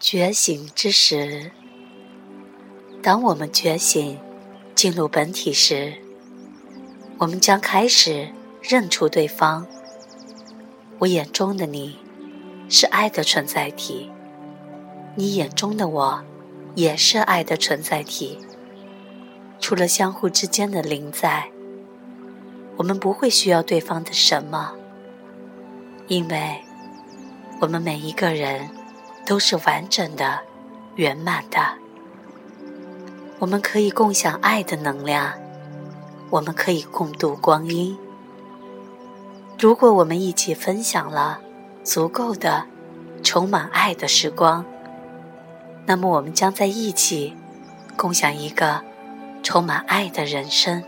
觉醒之时，当我们觉醒，进入本体时，我们将开始认出对方。我眼中的你，是爱的存在体；你眼中的我，也是爱的存在体。除了相互之间的临在，我们不会需要对方的什么，因为我们每一个人。都是完整的、圆满的。我们可以共享爱的能量，我们可以共度光阴。如果我们一起分享了足够的、充满爱的时光，那么我们将在一起共享一个充满爱的人生。